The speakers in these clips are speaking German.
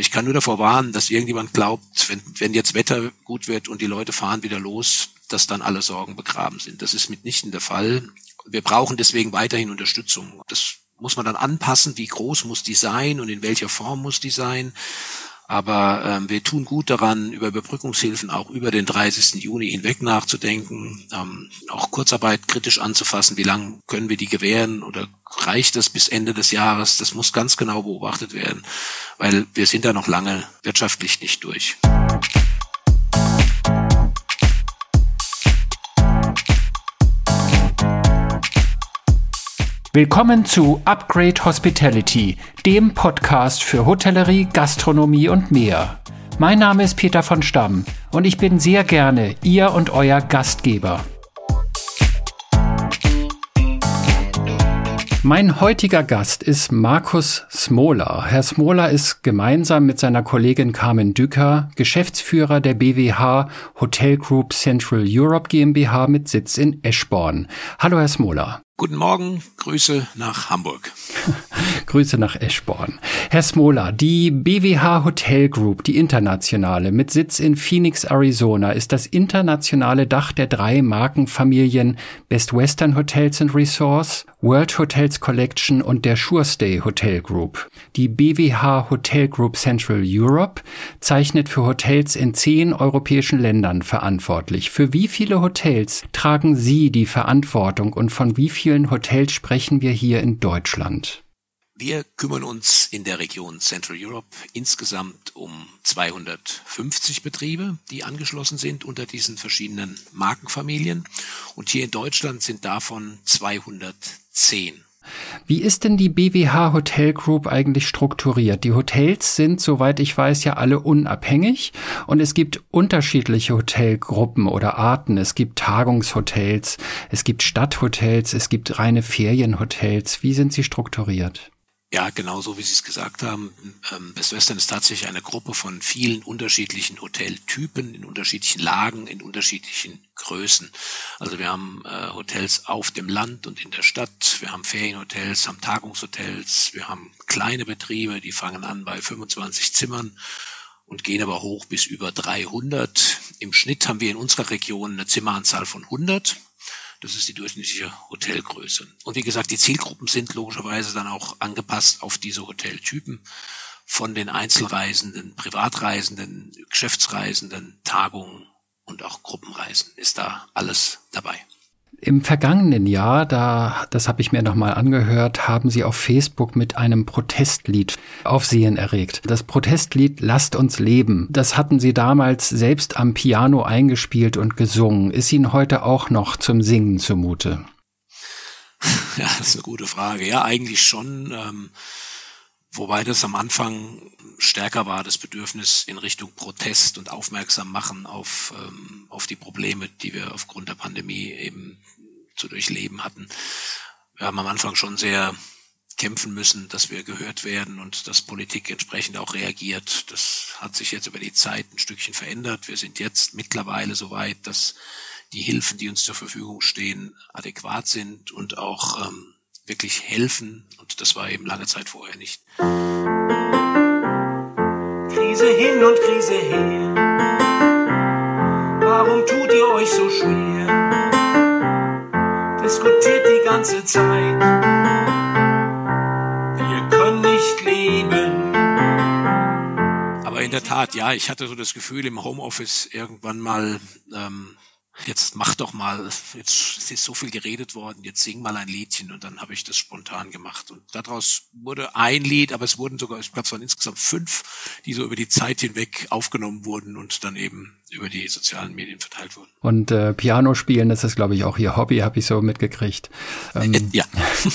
Ich kann nur davor warnen, dass irgendjemand glaubt, wenn, wenn jetzt Wetter gut wird und die Leute fahren wieder los, dass dann alle Sorgen begraben sind. Das ist mitnichten der Fall. Wir brauchen deswegen weiterhin Unterstützung. Das muss man dann anpassen, wie groß muss die sein und in welcher Form muss die sein. Aber ähm, wir tun gut daran, über Überbrückungshilfen auch über den 30. Juni hinweg nachzudenken, ähm, auch Kurzarbeit kritisch anzufassen. Wie lange können wir die gewähren oder reicht das bis Ende des Jahres? Das muss ganz genau beobachtet werden, weil wir sind da noch lange wirtschaftlich nicht durch. Willkommen zu Upgrade Hospitality, dem Podcast für Hotellerie, Gastronomie und mehr. Mein Name ist Peter von Stamm und ich bin sehr gerne Ihr und euer Gastgeber. Mein heutiger Gast ist Markus Smola. Herr Smola ist gemeinsam mit seiner Kollegin Carmen Dücker Geschäftsführer der BWH Hotel Group Central Europe GmbH mit Sitz in Eschborn. Hallo, Herr Smola. Guten Morgen, Grüße nach Hamburg. Grüße nach Eschborn. Herr Smola, die BWH Hotel Group, die internationale, mit Sitz in Phoenix, Arizona, ist das internationale Dach der drei Markenfamilien Best Western Hotels and Resorts, World Hotels Collection und der Surestay Hotel Group. Die BWH Hotel Group Central Europe zeichnet für Hotels in zehn europäischen Ländern verantwortlich. Für wie viele Hotels tragen Sie die Verantwortung und von wie vielen vielen Hotels sprechen wir hier in Deutschland? Wir kümmern uns in der Region Central Europe insgesamt um 250 Betriebe, die angeschlossen sind unter diesen verschiedenen Markenfamilien. Und hier in Deutschland sind davon 210. Wie ist denn die BWH Hotel Group eigentlich strukturiert? Die Hotels sind, soweit ich weiß, ja alle unabhängig und es gibt unterschiedliche Hotelgruppen oder Arten. Es gibt Tagungshotels, es gibt Stadthotels, es gibt reine Ferienhotels. Wie sind sie strukturiert? Ja, genau so wie Sie es gesagt haben. Ähm, Best Western ist tatsächlich eine Gruppe von vielen unterschiedlichen Hoteltypen in unterschiedlichen Lagen, in unterschiedlichen Größen. Also wir haben äh, Hotels auf dem Land und in der Stadt, wir haben Ferienhotels, haben Tagungshotels, wir haben kleine Betriebe, die fangen an bei 25 Zimmern und gehen aber hoch bis über 300. Im Schnitt haben wir in unserer Region eine Zimmeranzahl von 100 das ist die durchschnittliche Hotelgröße. Und wie gesagt, die Zielgruppen sind logischerweise dann auch angepasst auf diese Hoteltypen von den Einzelreisenden, Privatreisenden, Geschäftsreisenden, Tagungen und auch Gruppenreisen ist da alles dabei. Im vergangenen Jahr, da, das habe ich mir nochmal angehört, haben Sie auf Facebook mit einem Protestlied Aufsehen erregt. Das Protestlied Lasst uns leben. Das hatten Sie damals selbst am Piano eingespielt und gesungen. Ist Ihnen heute auch noch zum Singen zumute? Ja, das ist eine gute Frage. Ja, eigentlich schon. Ähm, wobei das am Anfang stärker war, das Bedürfnis in Richtung Protest und aufmerksam machen auf, ähm, auf die Probleme, die wir aufgrund der Pandemie eben zu durchleben hatten. Wir haben am Anfang schon sehr kämpfen müssen, dass wir gehört werden und dass Politik entsprechend auch reagiert. Das hat sich jetzt über die Zeit ein Stückchen verändert. Wir sind jetzt mittlerweile so weit, dass die Hilfen, die uns zur Verfügung stehen, adäquat sind und auch ähm, wirklich helfen. Und das war eben lange Zeit vorher nicht. Krise hin und Krise her. Warum tut ihr euch so schwer? Diskutiert die ganze Zeit. Wir können nicht leben. Aber in der Tat, ja, ich hatte so das Gefühl im Homeoffice irgendwann mal, ähm, jetzt mach doch mal, jetzt ist so viel geredet worden, jetzt sing mal ein Liedchen und dann habe ich das spontan gemacht. Und daraus wurde ein Lied, aber es wurden sogar, ich glaube es waren insgesamt fünf, die so über die Zeit hinweg aufgenommen wurden und dann eben über die sozialen Medien verteilt wurden. Und äh, Piano spielen, das ist, glaube ich, auch Ihr Hobby, habe ich so mitgekriegt. Ähm, äh, ja.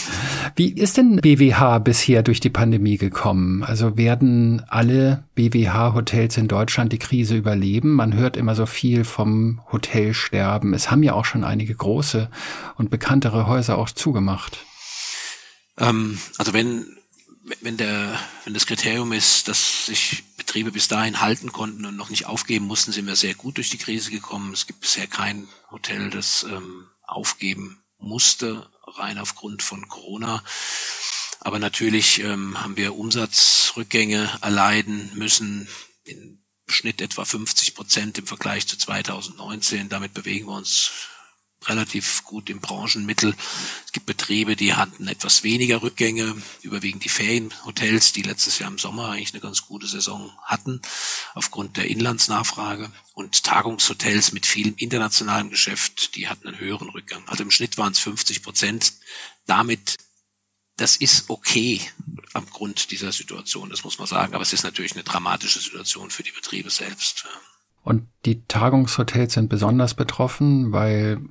wie ist denn BWH bisher durch die Pandemie gekommen? Also werden alle BWH-Hotels in Deutschland die Krise überleben? Man hört immer so viel vom Hotelsterben. Es haben ja auch schon einige große und bekanntere Häuser auch zugemacht. Ähm, also wenn wenn der, wenn das Kriterium ist, dass sich Betriebe bis dahin halten konnten und noch nicht aufgeben mussten, sind wir sehr gut durch die Krise gekommen. Es gibt bisher kein Hotel, das ähm, aufgeben musste, rein aufgrund von Corona. Aber natürlich ähm, haben wir Umsatzrückgänge erleiden müssen, in Schnitt etwa 50 Prozent im Vergleich zu 2019. Damit bewegen wir uns relativ gut im Branchenmittel. Es gibt Betriebe, die hatten etwas weniger Rückgänge, überwiegend die Ferienhotels, die letztes Jahr im Sommer eigentlich eine ganz gute Saison hatten, aufgrund der Inlandsnachfrage. Und Tagungshotels mit vielem internationalem Geschäft, die hatten einen höheren Rückgang. Also im Schnitt waren es 50 Prozent. Damit das ist okay aufgrund dieser Situation, das muss man sagen. Aber es ist natürlich eine dramatische Situation für die Betriebe selbst. Und die Tagungshotels sind besonders betroffen, weil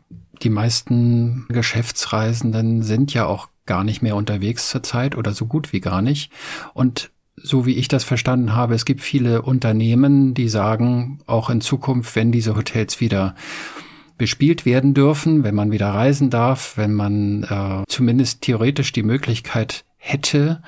die meisten Geschäftsreisenden sind ja auch gar nicht mehr unterwegs zurzeit oder so gut wie gar nicht. Und so wie ich das verstanden habe, es gibt viele Unternehmen, die sagen, auch in Zukunft, wenn diese Hotels wieder bespielt werden dürfen, wenn man wieder reisen darf, wenn man äh, zumindest theoretisch die Möglichkeit hätte,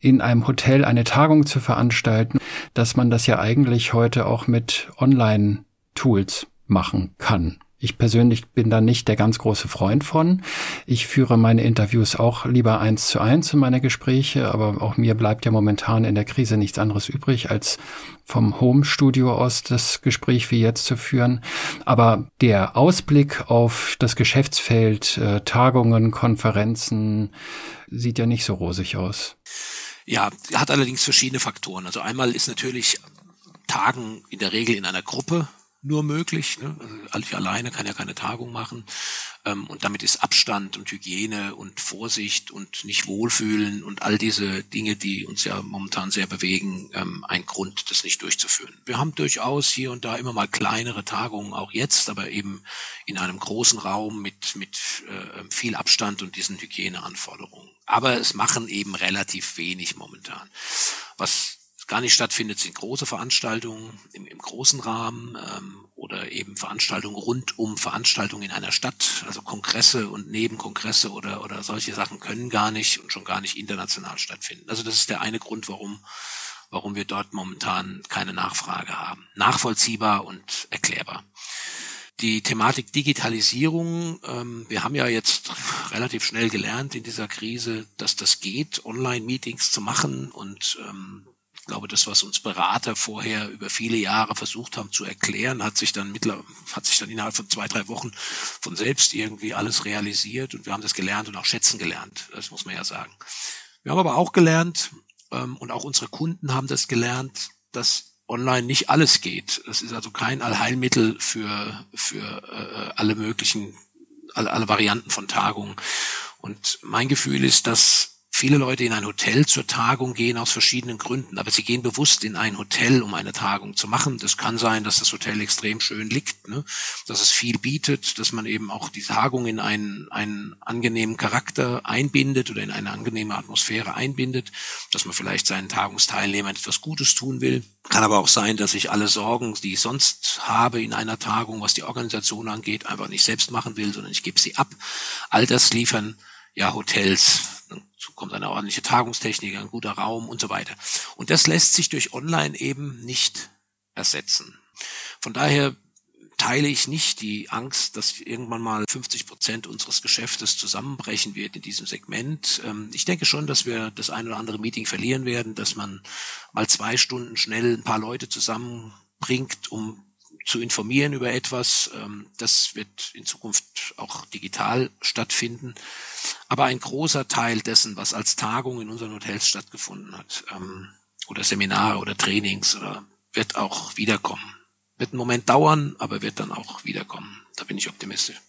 in einem Hotel eine Tagung zu veranstalten, dass man das ja eigentlich heute auch mit Online-Tools machen kann. Ich persönlich bin da nicht der ganz große Freund von. Ich führe meine Interviews auch lieber eins zu eins in meine Gespräche, aber auch mir bleibt ja momentan in der Krise nichts anderes übrig, als vom Home-Studio aus das Gespräch wie jetzt zu führen. Aber der Ausblick auf das Geschäftsfeld, äh, Tagungen, Konferenzen, sieht ja nicht so rosig aus. Ja, hat allerdings verschiedene Faktoren. Also einmal ist natürlich Tagen in der Regel in einer Gruppe nur möglich. Ne? Also ich alleine kann ja keine Tagung machen. Ähm, und damit ist Abstand und Hygiene und Vorsicht und nicht wohlfühlen und all diese Dinge, die uns ja momentan sehr bewegen, ähm, ein Grund, das nicht durchzuführen. Wir haben durchaus hier und da immer mal kleinere Tagungen, auch jetzt, aber eben in einem großen Raum mit, mit äh, viel Abstand und diesen Hygieneanforderungen. Aber es machen eben relativ wenig momentan. Was gar nicht stattfindet, sind große Veranstaltungen im, im großen Rahmen ähm, oder eben Veranstaltungen rund um Veranstaltungen in einer Stadt, also Kongresse und Nebenkongresse oder, oder solche Sachen können gar nicht und schon gar nicht international stattfinden. Also das ist der eine Grund, warum, warum wir dort momentan keine Nachfrage haben. Nachvollziehbar und erklärbar die Thematik Digitalisierung, ähm, wir haben ja jetzt relativ schnell gelernt in dieser Krise, dass das geht, Online-Meetings zu machen und ähm, ich glaube, das, was uns Berater vorher über viele Jahre versucht haben zu erklären, hat sich dann mittler, hat sich dann innerhalb von zwei, drei Wochen von selbst irgendwie alles realisiert und wir haben das gelernt und auch schätzen gelernt. Das muss man ja sagen. Wir haben aber auch gelernt, ähm, und auch unsere Kunden haben das gelernt, dass online nicht alles geht. Das ist also kein Allheilmittel für, für äh, alle möglichen, alle, alle Varianten von Tagungen. Und mein Gefühl ist, dass viele Leute in ein Hotel zur Tagung gehen aus verschiedenen Gründen, aber sie gehen bewusst in ein Hotel, um eine Tagung zu machen. Das kann sein, dass das Hotel extrem schön liegt, ne? dass es viel bietet, dass man eben auch die Tagung in einen, einen angenehmen Charakter einbindet oder in eine angenehme Atmosphäre einbindet, dass man vielleicht seinen Tagungsteilnehmern etwas Gutes tun will. Kann aber auch sein, dass ich alle Sorgen, die ich sonst habe in einer Tagung, was die Organisation angeht, einfach nicht selbst machen will, sondern ich gebe sie ab. All das liefern ja Hotels. Dazu kommt eine ordentliche Tagungstechnik, ein guter Raum und so weiter. Und das lässt sich durch Online eben nicht ersetzen. Von daher teile ich nicht die Angst, dass irgendwann mal 50 Prozent unseres Geschäftes zusammenbrechen wird in diesem Segment. Ähm, ich denke schon, dass wir das ein oder andere Meeting verlieren werden, dass man mal zwei Stunden schnell ein paar Leute zusammenbringt, um zu informieren über etwas. Ähm, das wird in Zukunft auch digital stattfinden. Aber ein großer Teil dessen, was als Tagung in unseren Hotels stattgefunden hat, ähm, oder Seminare oder Trainings, oder, wird auch wiederkommen. Wird einen Moment dauern, aber wird dann auch wiederkommen. Da bin ich optimistisch.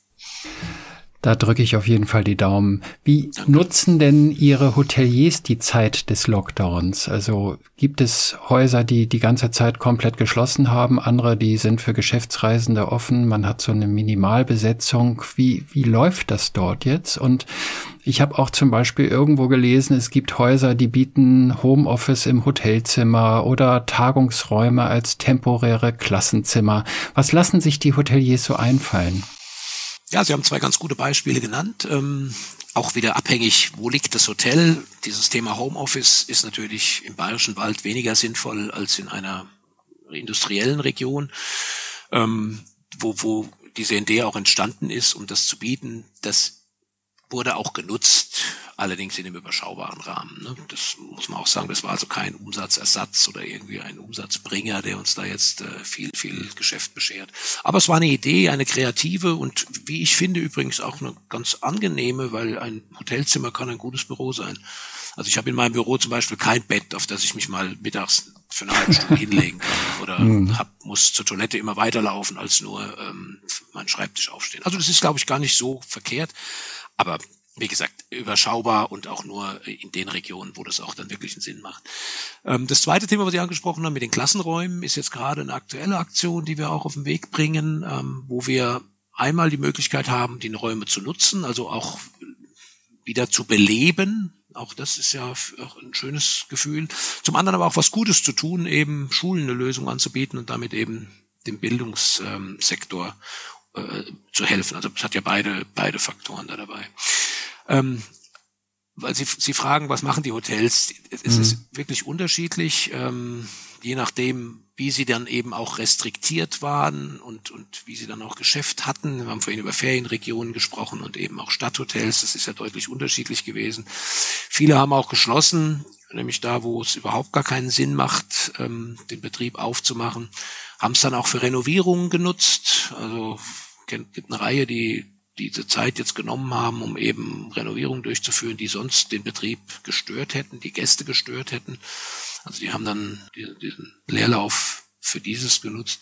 Da drücke ich auf jeden Fall die Daumen. Wie nutzen denn Ihre Hoteliers die Zeit des Lockdowns? Also gibt es Häuser, die die ganze Zeit komplett geschlossen haben, andere, die sind für Geschäftsreisende offen, man hat so eine Minimalbesetzung. Wie, wie läuft das dort jetzt? Und ich habe auch zum Beispiel irgendwo gelesen, es gibt Häuser, die bieten Homeoffice im Hotelzimmer oder Tagungsräume als temporäre Klassenzimmer. Was lassen sich die Hoteliers so einfallen? Ja, Sie haben zwei ganz gute Beispiele genannt. Ähm, auch wieder abhängig, wo liegt das Hotel. Dieses Thema Homeoffice ist natürlich im Bayerischen Wald weniger sinnvoll als in einer industriellen Region, ähm, wo, wo die CND auch entstanden ist, um das zu bieten. Das wurde auch genutzt, allerdings in einem überschaubaren Rahmen. Ne? Das muss man auch sagen, das war also kein Umsatzersatz oder irgendwie ein Umsatzbringer, der uns da jetzt äh, viel, viel Geschäft beschert. Aber es war eine Idee, eine kreative und wie ich finde übrigens auch eine ganz angenehme, weil ein Hotelzimmer kann ein gutes Büro sein. Also ich habe in meinem Büro zum Beispiel kein Bett, auf das ich mich mal mittags für eine halbe Stunde hinlegen kann oder mhm. hab, muss zur Toilette immer weiterlaufen als nur ähm, meinen Schreibtisch aufstehen. Also das ist, glaube ich, gar nicht so verkehrt. Aber wie gesagt, überschaubar und auch nur in den Regionen, wo das auch dann wirklich einen Sinn macht. Ähm, das zweite Thema, was Sie angesprochen haben mit den Klassenräumen, ist jetzt gerade eine aktuelle Aktion, die wir auch auf den Weg bringen, ähm, wo wir einmal die Möglichkeit haben, die Räume zu nutzen, also auch wieder zu beleben. Auch das ist ja auch ein schönes Gefühl. Zum anderen aber auch was Gutes zu tun, eben Schulen eine Lösung anzubieten und damit eben dem Bildungssektor äh, zu helfen. Also es hat ja beide, beide Faktoren da dabei. Ähm, weil Sie, Sie fragen, was machen die Hotels? Es mhm. ist wirklich unterschiedlich, ähm, je nachdem, wie sie dann eben auch restriktiert waren und, und wie sie dann auch Geschäft hatten. Wir haben vorhin über Ferienregionen gesprochen und eben auch Stadthotels. Das ist ja deutlich unterschiedlich gewesen. Viele haben auch geschlossen, nämlich da, wo es überhaupt gar keinen Sinn macht, ähm, den Betrieb aufzumachen. Haben es dann auch für Renovierungen genutzt. Also gibt eine Reihe, die diese Zeit jetzt genommen haben, um eben Renovierungen durchzuführen, die sonst den Betrieb gestört hätten, die Gäste gestört hätten. Also die haben dann diesen Leerlauf für dieses genutzt.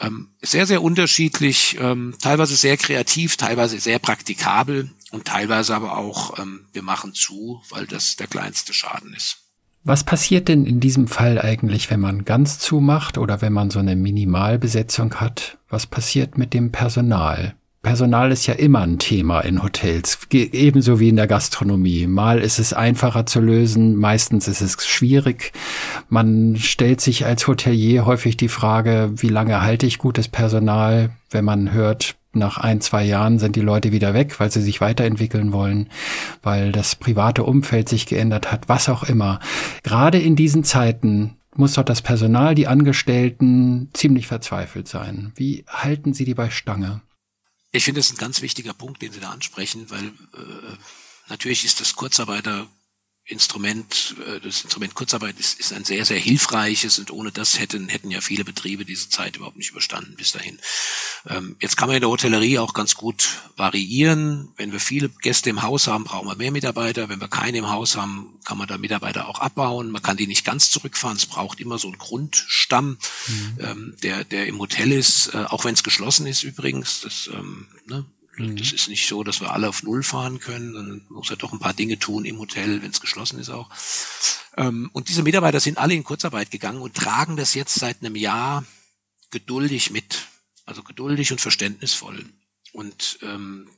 Ähm, sehr, sehr unterschiedlich, ähm, teilweise sehr kreativ, teilweise sehr praktikabel und teilweise aber auch, ähm, wir machen zu, weil das der kleinste Schaden ist. Was passiert denn in diesem Fall eigentlich, wenn man ganz zumacht oder wenn man so eine Minimalbesetzung hat? Was passiert mit dem Personal? Personal ist ja immer ein Thema in Hotels, ebenso wie in der Gastronomie. Mal ist es einfacher zu lösen, meistens ist es schwierig. Man stellt sich als Hotelier häufig die Frage, wie lange halte ich gutes Personal, wenn man hört, nach ein, zwei Jahren sind die Leute wieder weg, weil sie sich weiterentwickeln wollen, weil das private Umfeld sich geändert hat, was auch immer. Gerade in diesen Zeiten muss doch das Personal, die Angestellten ziemlich verzweifelt sein. Wie halten Sie die bei Stange? Ich finde, das ist ein ganz wichtiger Punkt, den Sie da ansprechen, weil äh, natürlich ist das Kurzarbeiter Instrument, äh, das Instrument Kurzarbeit ist, ist ein sehr, sehr hilfreiches und ohne das hätten, hätten ja viele Betriebe diese Zeit überhaupt nicht überstanden bis dahin. Ähm, jetzt kann man in der Hotellerie auch ganz gut variieren. Wenn wir viele Gäste im Haus haben, brauchen wir mehr Mitarbeiter. Wenn wir keine im Haus haben, kann man da Mitarbeiter auch abbauen. Man kann die nicht ganz zurückfahren. Es braucht immer so einen Grundstamm, mhm. ähm, der, der im Hotel ist, äh, auch wenn es geschlossen ist übrigens. Das, ähm, ne, Mhm. Das ist nicht so, dass wir alle auf Null fahren können, sondern man muss ja doch ein paar Dinge tun im Hotel, wenn es geschlossen ist auch. Ähm, und diese Mitarbeiter sind alle in Kurzarbeit gegangen und tragen das jetzt seit einem Jahr geduldig mit. Also geduldig und verständnisvoll. Und ähm,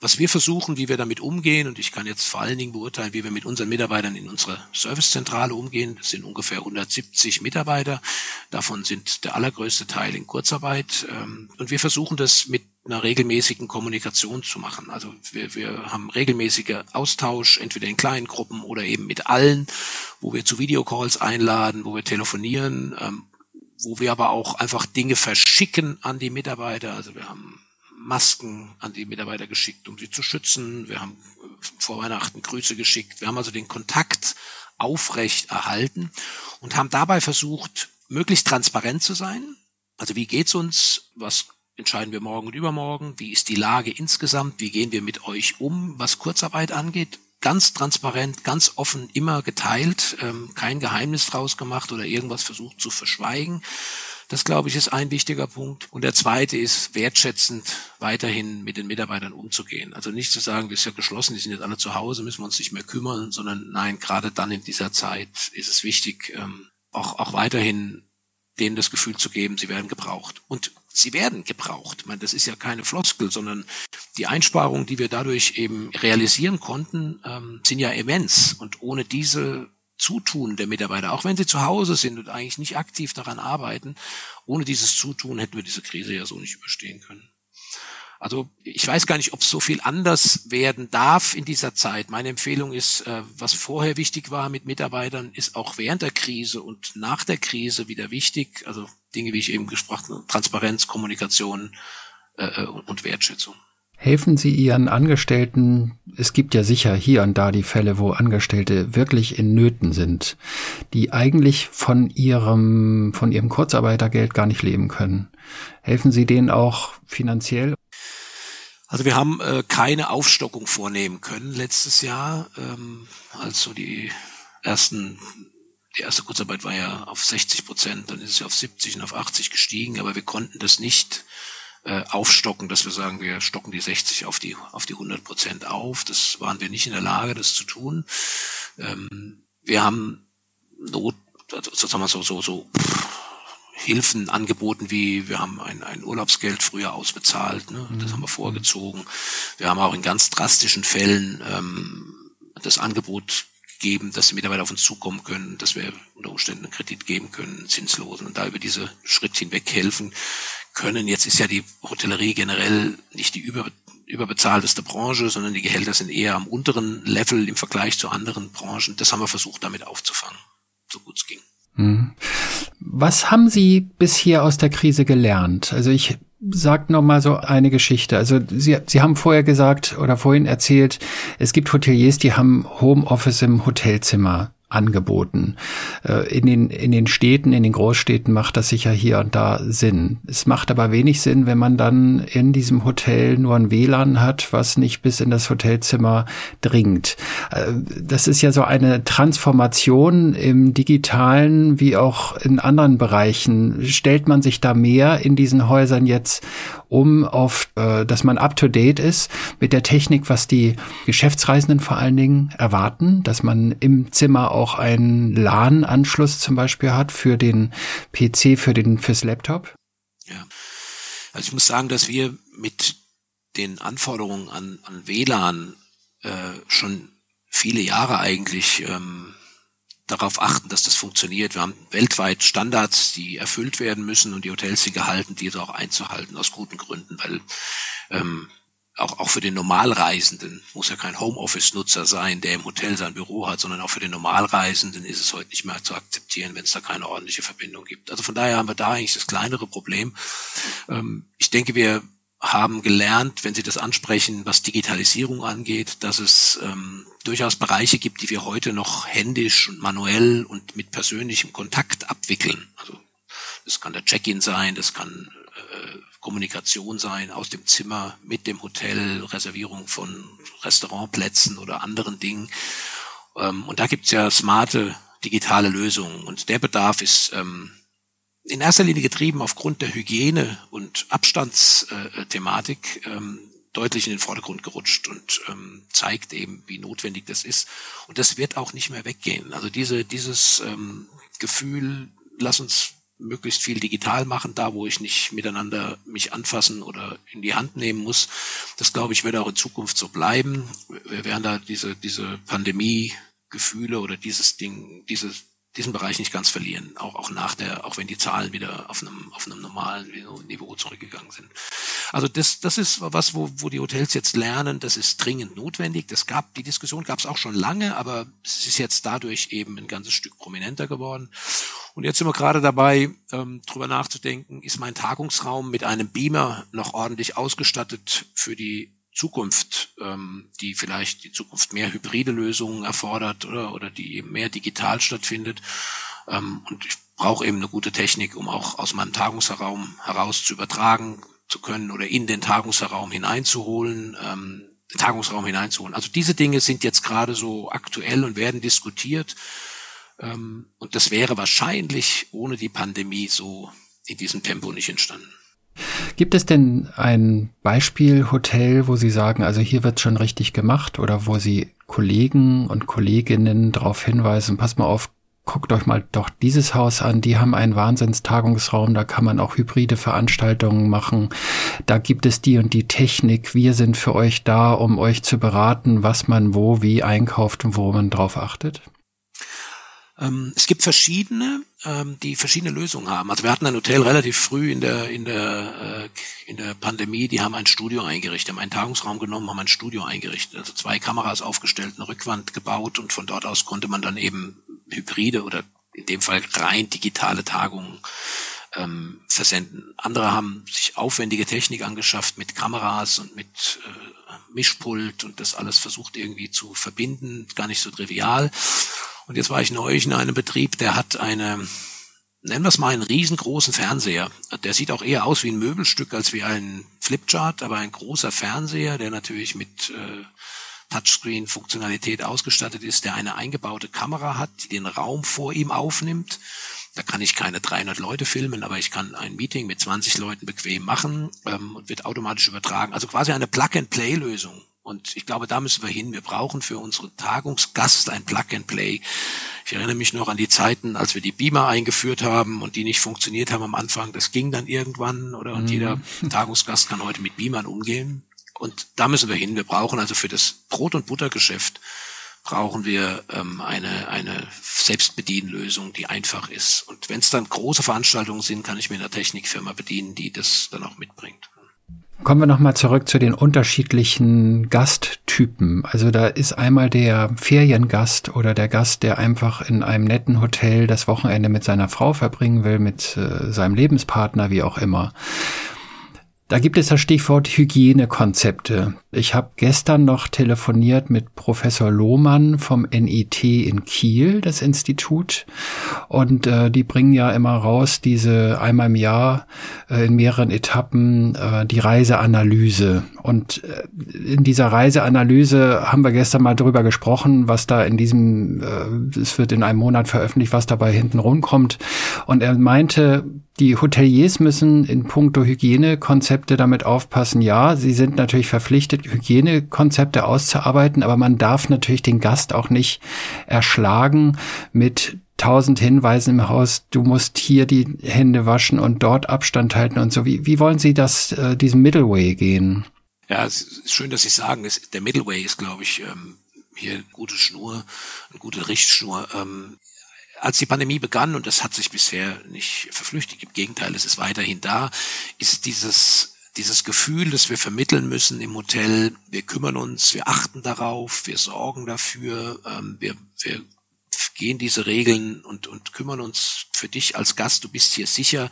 was wir versuchen, wie wir damit umgehen, und ich kann jetzt vor allen Dingen beurteilen, wie wir mit unseren Mitarbeitern in unserer Servicezentrale umgehen. Das sind ungefähr 170 Mitarbeiter. Davon sind der allergrößte Teil in Kurzarbeit. Ähm, und wir versuchen das mit einer regelmäßigen Kommunikation zu machen. Also wir, wir haben regelmäßige Austausch, entweder in kleinen Gruppen oder eben mit allen, wo wir zu Videocalls einladen, wo wir telefonieren, ähm, wo wir aber auch einfach Dinge verschicken an die Mitarbeiter. Also wir haben Masken an die Mitarbeiter geschickt, um sie zu schützen. Wir haben vor Weihnachten Grüße geschickt. Wir haben also den Kontakt aufrecht erhalten und haben dabei versucht, möglichst transparent zu sein. Also wie geht's uns? Was entscheiden wir morgen und übermorgen? Wie ist die Lage insgesamt? Wie gehen wir mit euch um, was Kurzarbeit angeht? Ganz transparent, ganz offen, immer geteilt, ähm, kein Geheimnis draus gemacht oder irgendwas versucht zu verschweigen. Das, glaube ich, ist ein wichtiger Punkt. Und der zweite ist, wertschätzend weiterhin mit den Mitarbeitern umzugehen. Also nicht zu sagen, wir sind ja geschlossen, die sind jetzt alle zu Hause, müssen wir uns nicht mehr kümmern, sondern nein, gerade dann in dieser Zeit ist es wichtig, ähm, auch, auch weiterhin denen das Gefühl zu geben, sie werden gebraucht. Und sie werden gebraucht. Ich meine, das ist ja keine Floskel, sondern die Einsparungen, die wir dadurch eben realisieren konnten, ähm, sind ja immens. Und ohne diese Zutun der Mitarbeiter, auch wenn sie zu Hause sind und eigentlich nicht aktiv daran arbeiten, ohne dieses Zutun hätten wir diese Krise ja so nicht überstehen können. Also ich weiß gar nicht, ob es so viel anders werden darf in dieser Zeit. Meine Empfehlung ist, äh, was vorher wichtig war mit Mitarbeitern, ist auch während der Krise und nach der Krise wieder wichtig. Also Dinge, wie ich eben gesprochen habe, Transparenz, Kommunikation äh, und Wertschätzung. Helfen Sie Ihren Angestellten, es gibt ja sicher hier und da die Fälle, wo Angestellte wirklich in Nöten sind, die eigentlich von ihrem, von ihrem Kurzarbeitergeld gar nicht leben können. Helfen Sie denen auch finanziell? Also wir haben äh, keine Aufstockung vornehmen können letztes Jahr. Ähm, also die ersten, die erste Kurzarbeit war ja auf 60 Prozent, dann ist ja auf 70 und auf 80 gestiegen, aber wir konnten das nicht äh, aufstocken, dass wir sagen, wir stocken die 60 auf die, auf die 100 Prozent auf. Das waren wir nicht in der Lage, das zu tun. Ähm, wir haben Not, also sozusagen so, so, so Hilfen angeboten, wie wir haben ein, ein Urlaubsgeld früher ausbezahlt, ne? das haben wir mhm. vorgezogen. Wir haben auch in ganz drastischen Fällen ähm, das Angebot geben, dass die Mitarbeiter auf uns zukommen können, dass wir unter Umständen einen Kredit geben können, zinslosen und da über diese Schritt hinweg helfen können. Jetzt ist ja die Hotellerie generell nicht die über, überbezahlteste Branche, sondern die Gehälter sind eher am unteren Level im Vergleich zu anderen Branchen. Das haben wir versucht damit aufzufangen, so gut es ging. Mhm. Was haben Sie bisher aus der Krise gelernt? Also ich sag noch mal so eine Geschichte. Also Sie, Sie haben vorher gesagt oder vorhin erzählt, es gibt Hoteliers, die haben Homeoffice im Hotelzimmer angeboten. Äh, in den, in den Städten, in den Großstädten macht das sicher hier und da Sinn. Es macht aber wenig Sinn, wenn man dann in diesem Hotel nur ein WLAN hat, was nicht bis in das Hotelzimmer dringt. Äh, das ist ja so eine Transformation im digitalen wie auch in anderen Bereichen. Stellt man sich da mehr in diesen Häusern jetzt um auf, äh, dass man up to date ist mit der Technik, was die Geschäftsreisenden vor allen Dingen erwarten, dass man im Zimmer auch einen LAN-Anschluss zum Beispiel hat für den PC, für den, fürs Laptop? Ja. Also ich muss sagen, dass wir mit den Anforderungen an, an WLAN äh, schon viele Jahre eigentlich ähm, darauf achten, dass das funktioniert. Wir haben weltweit Standards, die erfüllt werden müssen und die Hotels sie gehalten, diese auch einzuhalten aus guten Gründen, weil ähm, auch, auch für den Normalreisenden muss ja kein Homeoffice-Nutzer sein, der im Hotel sein Büro hat, sondern auch für den Normalreisenden ist es heute nicht mehr zu akzeptieren, wenn es da keine ordentliche Verbindung gibt. Also von daher haben wir da eigentlich das kleinere Problem. Ähm, ich denke, wir haben gelernt, wenn Sie das ansprechen, was Digitalisierung angeht, dass es ähm, durchaus Bereiche gibt, die wir heute noch händisch und manuell und mit persönlichem Kontakt abwickeln. Also das kann der Check-in sein, das kann äh, Kommunikation sein aus dem Zimmer mit dem Hotel, Reservierung von Restaurantplätzen oder anderen Dingen. Ähm, und da gibt's ja smarte digitale Lösungen. Und der Bedarf ist ähm, in erster Linie getrieben aufgrund der Hygiene und Abstandsthematik ähm, deutlich in den Vordergrund gerutscht und ähm, zeigt eben, wie notwendig das ist. Und das wird auch nicht mehr weggehen. Also diese, dieses ähm, Gefühl, lass uns möglichst viel digital machen, da wo ich nicht miteinander mich anfassen oder in die Hand nehmen muss. Das glaube ich wird auch in Zukunft so bleiben. Wir werden da diese, diese Pandemie-Gefühle oder dieses Ding, dieses diesen Bereich nicht ganz verlieren, auch, auch nach der, auch wenn die Zahlen wieder auf einem, auf einem normalen Niveau zurückgegangen sind. Also das, das ist was, wo, wo die Hotels jetzt lernen, das ist dringend notwendig. Das gab, die Diskussion gab es auch schon lange, aber es ist jetzt dadurch eben ein ganzes Stück prominenter geworden. Und jetzt sind wir gerade dabei, ähm, drüber nachzudenken, ist mein Tagungsraum mit einem Beamer noch ordentlich ausgestattet für die Zukunft, ähm, die vielleicht die Zukunft mehr hybride Lösungen erfordert oder, oder die mehr digital stattfindet. Ähm, und ich brauche eben eine gute Technik, um auch aus meinem Tagungsraum heraus zu übertragen zu können oder in den Tagungsraum hineinzuholen, ähm, den Tagungsraum hineinzuholen. Also diese Dinge sind jetzt gerade so aktuell und werden diskutiert. Ähm, und das wäre wahrscheinlich ohne die Pandemie so in diesem Tempo nicht entstanden. Gibt es denn ein Beispielhotel, wo Sie sagen, also hier wird schon richtig gemacht oder wo Sie Kollegen und Kolleginnen darauf hinweisen, pass mal auf, guckt euch mal doch dieses Haus an, die haben einen Wahnsinnstagungsraum, da kann man auch hybride Veranstaltungen machen, da gibt es die und die Technik, wir sind für euch da, um euch zu beraten, was man wo, wie einkauft und wo man drauf achtet? Ähm, es gibt verschiedene, ähm, die verschiedene Lösungen haben. Also wir hatten ein Hotel relativ früh in der in der äh, in der Pandemie, die haben ein Studio eingerichtet, haben einen Tagungsraum genommen, haben ein Studio eingerichtet, also zwei Kameras aufgestellt, eine Rückwand gebaut und von dort aus konnte man dann eben hybride oder in dem Fall rein digitale Tagungen ähm, versenden. Andere haben sich aufwendige Technik angeschafft mit Kameras und mit äh, Mischpult und das alles versucht irgendwie zu verbinden. Gar nicht so trivial. Und jetzt war ich neulich in einem Betrieb, der hat eine, nennen wir es mal einen riesengroßen Fernseher. Der sieht auch eher aus wie ein Möbelstück als wie ein Flipchart, aber ein großer Fernseher, der natürlich mit äh, Touchscreen-Funktionalität ausgestattet ist, der eine eingebaute Kamera hat, die den Raum vor ihm aufnimmt. Da kann ich keine 300 Leute filmen, aber ich kann ein Meeting mit 20 Leuten bequem machen ähm, und wird automatisch übertragen. Also quasi eine Plug-and-Play-Lösung. Und ich glaube, da müssen wir hin. Wir brauchen für unsere Tagungsgast ein Plug-and-Play. Ich erinnere mich noch an die Zeiten, als wir die Beamer eingeführt haben und die nicht funktioniert haben am Anfang. Das ging dann irgendwann, oder? Und mhm. jeder Tagungsgast kann heute mit Beamern umgehen. Und da müssen wir hin. Wir brauchen also für das Brot- und Buttergeschäft brauchen wir ähm, eine, eine Selbstbedienlösung, die einfach ist. Und wenn es dann große Veranstaltungen sind, kann ich mir eine Technikfirma bedienen, die das dann auch mitbringt. Kommen wir nochmal zurück zu den unterschiedlichen Gasttypen. Also da ist einmal der Feriengast oder der Gast, der einfach in einem netten Hotel das Wochenende mit seiner Frau verbringen will, mit äh, seinem Lebenspartner, wie auch immer. Da gibt es das Stichwort Hygienekonzepte. Ich habe gestern noch telefoniert mit Professor Lohmann vom NIT in Kiel, das Institut. Und äh, die bringen ja immer raus, diese einmal im Jahr äh, in mehreren Etappen, äh, die Reiseanalyse. Und äh, in dieser Reiseanalyse haben wir gestern mal drüber gesprochen, was da in diesem, äh, es wird in einem Monat veröffentlicht, was dabei hinten rumkommt. Und er meinte, die Hoteliers müssen in puncto Hygienekonzepte damit aufpassen. Ja, sie sind natürlich verpflichtet, Hygienekonzepte auszuarbeiten, aber man darf natürlich den Gast auch nicht erschlagen mit tausend Hinweisen im Haus, du musst hier die Hände waschen und dort Abstand halten und so. Wie, wie wollen Sie das, äh, diesen Middleway gehen? Ja, es ist schön, dass Sie sagen, es, der Middleway ist, glaube ich, ähm, hier eine gute Schnur, eine gute Richtschnur. Ähm, als die Pandemie begann, und das hat sich bisher nicht verflüchtigt, im Gegenteil, es ist weiterhin da, ist dieses, dieses Gefühl, das wir vermitteln müssen im Hotel, wir kümmern uns, wir achten darauf, wir sorgen dafür, ähm, wir, wir gehen diese Regeln und, und kümmern uns für dich als Gast, du bist hier sicher,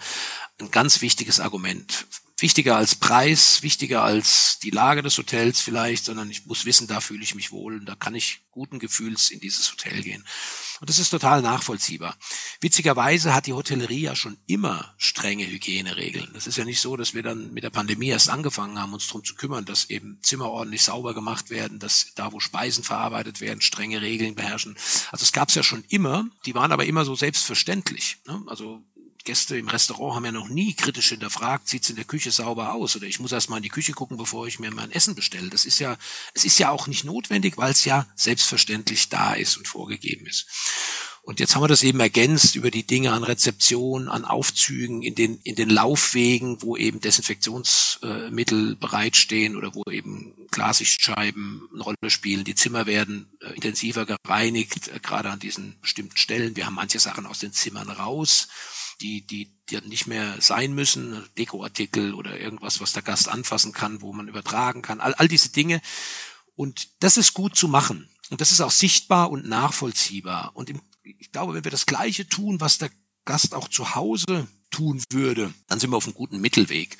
ein ganz wichtiges Argument wichtiger als Preis, wichtiger als die Lage des Hotels vielleicht, sondern ich muss wissen, da fühle ich mich wohl und da kann ich guten Gefühls in dieses Hotel gehen. Und das ist total nachvollziehbar. Witzigerweise hat die Hotellerie ja schon immer strenge Hygieneregeln. Das ist ja nicht so, dass wir dann mit der Pandemie erst angefangen haben, uns darum zu kümmern, dass eben Zimmer ordentlich sauber gemacht werden, dass da, wo Speisen verarbeitet werden, strenge Regeln beherrschen. Also es gab es ja schon immer, die waren aber immer so selbstverständlich. Ne? Also Gäste im Restaurant haben ja noch nie kritisch hinterfragt, sieht's in der Küche sauber aus oder ich muss erst mal in die Küche gucken, bevor ich mir mein Essen bestelle. Das ist ja, es ist ja auch nicht notwendig, weil es ja selbstverständlich da ist und vorgegeben ist. Und jetzt haben wir das eben ergänzt über die Dinge an Rezeption, an Aufzügen, in den, in den Laufwegen, wo eben Desinfektionsmittel bereitstehen oder wo eben Glassichtscheiben eine Rolle spielen. Die Zimmer werden äh, intensiver gereinigt, äh, gerade an diesen bestimmten Stellen. Wir haben manche Sachen aus den Zimmern raus die, die, die nicht mehr sein müssen, Dekoartikel oder irgendwas, was der Gast anfassen kann, wo man übertragen kann, all, all diese Dinge. Und das ist gut zu machen. Und das ist auch sichtbar und nachvollziehbar. Und im, ich glaube, wenn wir das Gleiche tun, was der Gast auch zu Hause tun würde, dann sind wir auf einem guten Mittelweg.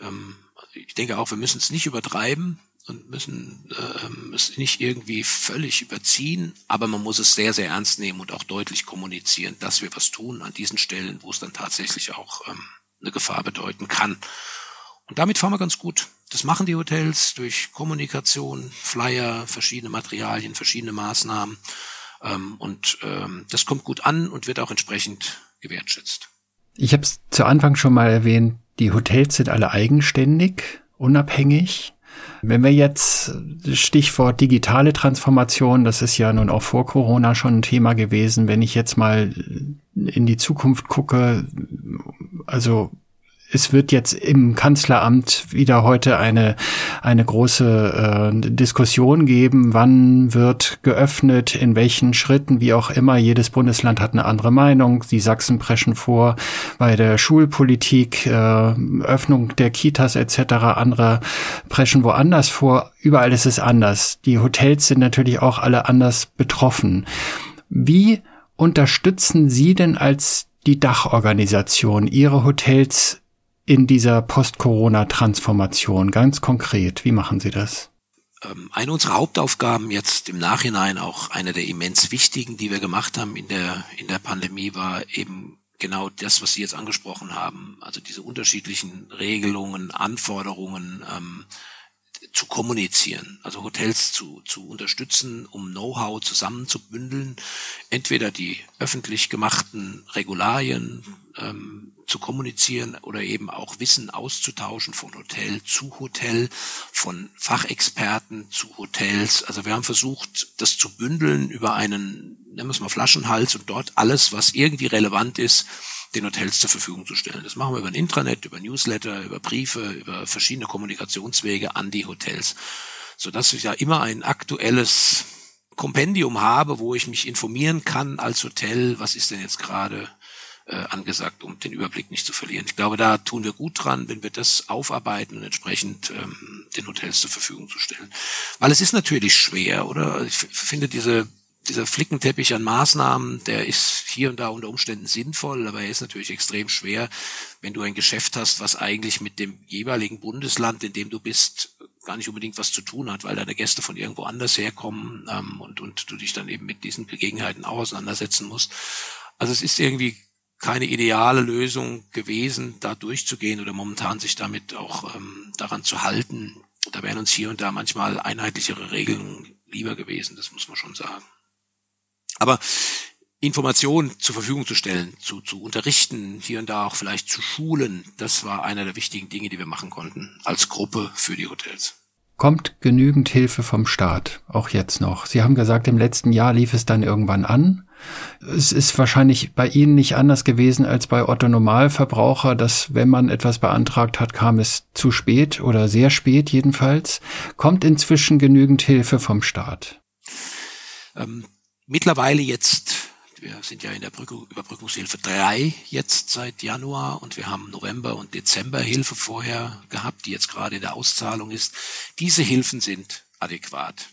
Ähm, ich denke auch, wir müssen es nicht übertreiben und müssen äh, es nicht irgendwie völlig überziehen, aber man muss es sehr, sehr ernst nehmen und auch deutlich kommunizieren, dass wir was tun an diesen Stellen, wo es dann tatsächlich auch ähm, eine Gefahr bedeuten kann. Und damit fahren wir ganz gut. Das machen die Hotels durch Kommunikation, Flyer, verschiedene Materialien, verschiedene Maßnahmen. Ähm, und ähm, das kommt gut an und wird auch entsprechend gewertschätzt. Ich habe es zu Anfang schon mal erwähnt, die Hotels sind alle eigenständig, unabhängig. Wenn wir jetzt Stichwort digitale Transformation, das ist ja nun auch vor Corona schon ein Thema gewesen, wenn ich jetzt mal in die Zukunft gucke, also es wird jetzt im Kanzleramt wieder heute eine, eine große äh, Diskussion geben, wann wird geöffnet, in welchen Schritten, wie auch immer. Jedes Bundesland hat eine andere Meinung. Die Sachsen preschen vor bei der Schulpolitik, äh, Öffnung der Kitas etc. Andere preschen woanders vor. Überall ist es anders. Die Hotels sind natürlich auch alle anders betroffen. Wie unterstützen Sie denn als die Dachorganisation, Ihre Hotels in dieser Post-Corona-Transformation? Ganz konkret, wie machen Sie das? Ähm, eine unserer Hauptaufgaben jetzt im Nachhinein, auch eine der immens wichtigen, die wir gemacht haben in der, in der Pandemie, war eben genau das, was Sie jetzt angesprochen haben. Also diese unterschiedlichen Regelungen, Anforderungen, ähm, zu kommunizieren, also Hotels zu, zu unterstützen, um Know-how zusammenzubündeln, entweder die öffentlich gemachten Regularien ähm, zu kommunizieren oder eben auch Wissen auszutauschen von Hotel zu Hotel, von Fachexperten zu Hotels. Also wir haben versucht, das zu bündeln über einen, nennen wir es mal Flaschenhals und dort alles, was irgendwie relevant ist, den Hotels zur Verfügung zu stellen. Das machen wir über ein Intranet, über Newsletter, über Briefe, über verschiedene Kommunikationswege an die Hotels, so dass ich ja immer ein aktuelles Kompendium habe, wo ich mich informieren kann als Hotel, was ist denn jetzt gerade äh, angesagt, um den Überblick nicht zu verlieren. Ich glaube, da tun wir gut dran, wenn wir das aufarbeiten und entsprechend ähm, den Hotels zur Verfügung zu stellen. Weil es ist natürlich schwer, oder? Ich finde diese dieser Flickenteppich an Maßnahmen, der ist hier und da unter Umständen sinnvoll, aber er ist natürlich extrem schwer, wenn du ein Geschäft hast, was eigentlich mit dem jeweiligen Bundesland, in dem du bist, gar nicht unbedingt was zu tun hat, weil deine Gäste von irgendwo anders herkommen ähm, und, und du dich dann eben mit diesen Gegebenheiten auch auseinandersetzen musst. Also es ist irgendwie keine ideale Lösung gewesen, da durchzugehen oder momentan sich damit auch ähm, daran zu halten. Da wären uns hier und da manchmal einheitlichere Regeln lieber gewesen, das muss man schon sagen. Aber Informationen zur Verfügung zu stellen, zu, zu unterrichten, hier und da auch vielleicht zu schulen, das war einer der wichtigen Dinge, die wir machen konnten als Gruppe für die Hotels. Kommt genügend Hilfe vom Staat, auch jetzt noch? Sie haben gesagt, im letzten Jahr lief es dann irgendwann an. Es ist wahrscheinlich bei Ihnen nicht anders gewesen als bei Otto Normalverbraucher, dass wenn man etwas beantragt hat, kam es zu spät oder sehr spät jedenfalls. Kommt inzwischen genügend Hilfe vom Staat? Ähm, mittlerweile jetzt, wir sind ja in der Überbrückungshilfe 3 jetzt seit Januar und wir haben November und Dezember Hilfe vorher gehabt, die jetzt gerade in der Auszahlung ist. Diese Hilfen sind adäquat.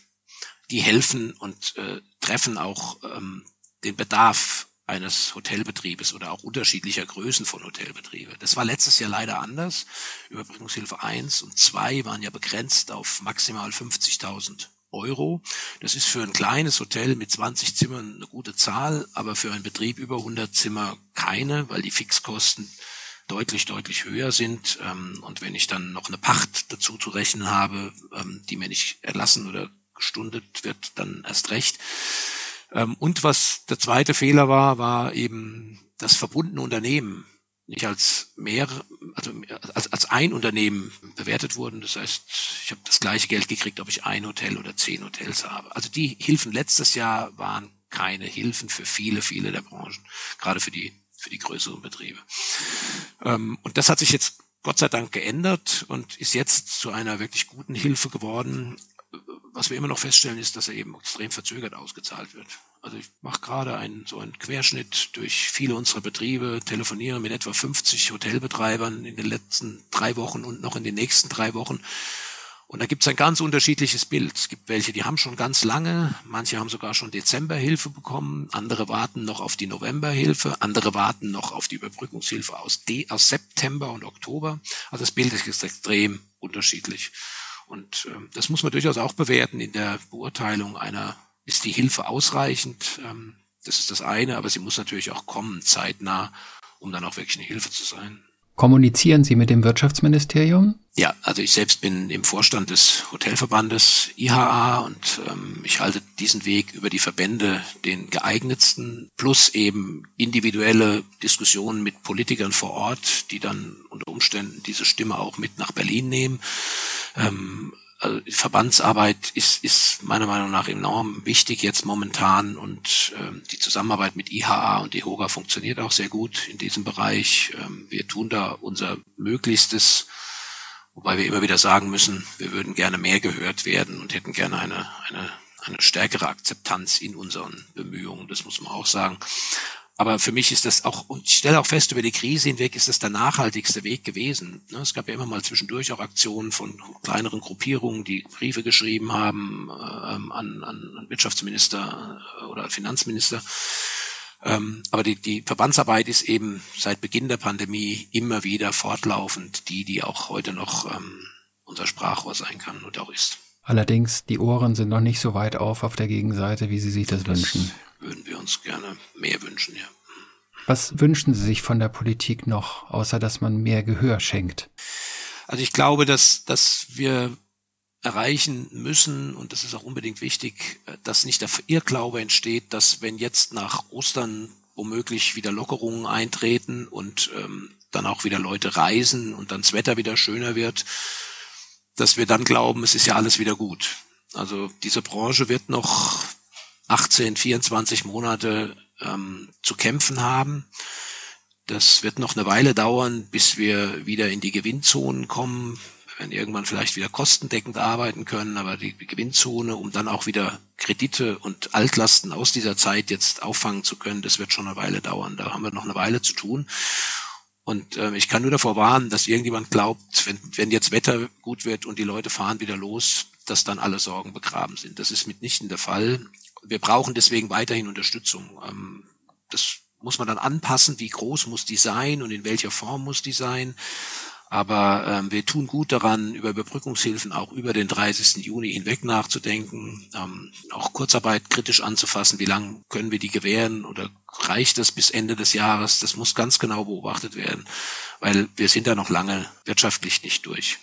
Die helfen und äh, treffen auch ähm, den Bedarf eines Hotelbetriebes oder auch unterschiedlicher Größen von Hotelbetriebe. Das war letztes Jahr leider anders. Überbrückungshilfe 1 und 2 waren ja begrenzt auf maximal 50.000 Euro. Das ist für ein kleines Hotel mit 20 Zimmern eine gute Zahl, aber für einen Betrieb über 100 Zimmer keine, weil die Fixkosten deutlich, deutlich höher sind. Ähm, und wenn ich dann noch eine Pacht dazu zu rechnen habe, ähm, die mir nicht erlassen oder gestundet wird, dann erst recht. Ähm, und was der zweite Fehler war, war eben das verbundene Unternehmen nicht als mehr, also als, als ein Unternehmen bewertet wurden. Das heißt, ich habe das gleiche Geld gekriegt, ob ich ein Hotel oder zehn Hotels habe. Also die Hilfen letztes Jahr waren keine Hilfen für viele, viele der Branchen, gerade für die für die größeren Betriebe. Ähm, und das hat sich jetzt Gott sei Dank geändert und ist jetzt zu einer wirklich guten Hilfe geworden. Was wir immer noch feststellen, ist, dass er eben extrem verzögert ausgezahlt wird. Also ich mache gerade einen, so einen Querschnitt durch viele unserer Betriebe, telefoniere mit etwa 50 Hotelbetreibern in den letzten drei Wochen und noch in den nächsten drei Wochen. Und da gibt es ein ganz unterschiedliches Bild. Es gibt welche, die haben schon ganz lange, manche haben sogar schon Dezemberhilfe bekommen, andere warten noch auf die Novemberhilfe, andere warten noch auf die Überbrückungshilfe aus, De aus September und Oktober. Also das Bild ist extrem unterschiedlich. Und äh, das muss man durchaus auch bewerten in der Beurteilung einer ist die Hilfe ausreichend? Ähm, das ist das eine, aber sie muss natürlich auch kommen, zeitnah, um dann auch wirklich eine Hilfe zu sein. Kommunizieren Sie mit dem Wirtschaftsministerium? Ja, also ich selbst bin im Vorstand des Hotelverbandes IHA und ähm, ich halte diesen Weg über die Verbände den geeignetsten, plus eben individuelle Diskussionen mit Politikern vor Ort, die dann unter Umständen diese Stimme auch mit nach Berlin nehmen. Ähm, also Verbandsarbeit ist, ist meiner Meinung nach enorm wichtig jetzt momentan und ähm, die Zusammenarbeit mit IHA und DEHOGA funktioniert auch sehr gut in diesem Bereich. Ähm, wir tun da unser Möglichstes, wobei wir immer wieder sagen müssen, wir würden gerne mehr gehört werden und hätten gerne eine, eine, eine stärkere Akzeptanz in unseren Bemühungen. Das muss man auch sagen. Aber für mich ist das auch, und ich stelle auch fest, über die Krise hinweg ist das der nachhaltigste Weg gewesen. Ne, es gab ja immer mal zwischendurch auch Aktionen von kleineren Gruppierungen, die Briefe geschrieben haben ähm, an, an Wirtschaftsminister äh, oder Finanzminister Ähm, aber die, die Verbandsarbeit ist eben seit Beginn der Pandemie immer wieder fortlaufend die, die auch heute noch ähm, unser Sprachrohr sein kann und auch ist. Allerdings, die Ohren sind noch nicht so weit auf auf der Gegenseite, wie Sie sich das, das wünschen. Würden wir uns gerne mehr wünschen, ja. Was wünschen Sie sich von der Politik noch, außer dass man mehr Gehör schenkt? Also ich glaube, dass, dass wir erreichen müssen, und das ist auch unbedingt wichtig, dass nicht der Irrglaube entsteht, dass wenn jetzt nach Ostern womöglich wieder Lockerungen eintreten und ähm, dann auch wieder Leute reisen und dann das Wetter wieder schöner wird, dass wir dann glauben, es ist ja alles wieder gut. Also diese Branche wird noch 18, 24 Monate ähm, zu kämpfen haben. Das wird noch eine Weile dauern, bis wir wieder in die Gewinnzonen kommen. Werden irgendwann vielleicht wieder kostendeckend arbeiten können, aber die Gewinnzone, um dann auch wieder Kredite und Altlasten aus dieser Zeit jetzt auffangen zu können, das wird schon eine Weile dauern. Da haben wir noch eine Weile zu tun. Und äh, ich kann nur davor warnen, dass irgendjemand glaubt, wenn, wenn jetzt Wetter gut wird und die Leute fahren wieder los, dass dann alle Sorgen begraben sind. Das ist mitnichten der Fall wir brauchen deswegen weiterhin Unterstützung. Ähm, das muss man dann anpassen, wie groß muss die sein und in welcher Form muss die sein. Aber ähm, wir tun gut daran, über Überbrückungshilfen auch über den 30. Juni hinweg nachzudenken, ähm, auch Kurzarbeit kritisch anzufassen. Wie lange können wir die gewähren oder reicht das bis Ende des Jahres? Das muss ganz genau beobachtet werden, weil wir sind da noch lange wirtschaftlich nicht durch.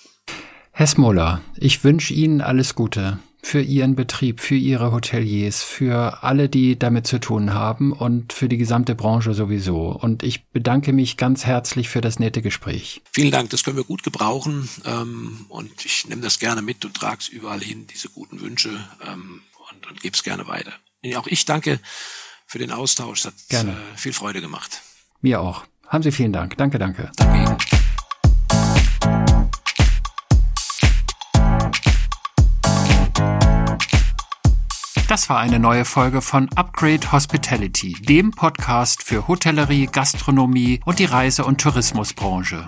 Herr Smoller, ich wünsche Ihnen alles Gute für Ihren Betrieb, für Ihre Hoteliers, für alle, die damit zu tun haben und für die gesamte Branche sowieso. Und ich bedanke mich ganz herzlich für das nette Gespräch. Vielen Dank, das können wir gut gebrauchen ähm, und ich nehme das gerne mit und trage es überall hin, diese guten Wünsche ähm, und, und gebe es gerne weiter. Auch ich danke für den Austausch, es hat gerne. Äh, viel Freude gemacht. Mir auch. Haben Sie vielen Dank. Danke, danke. Danke Das war eine neue Folge von Upgrade Hospitality, dem Podcast für Hotellerie, Gastronomie und die Reise- und Tourismusbranche.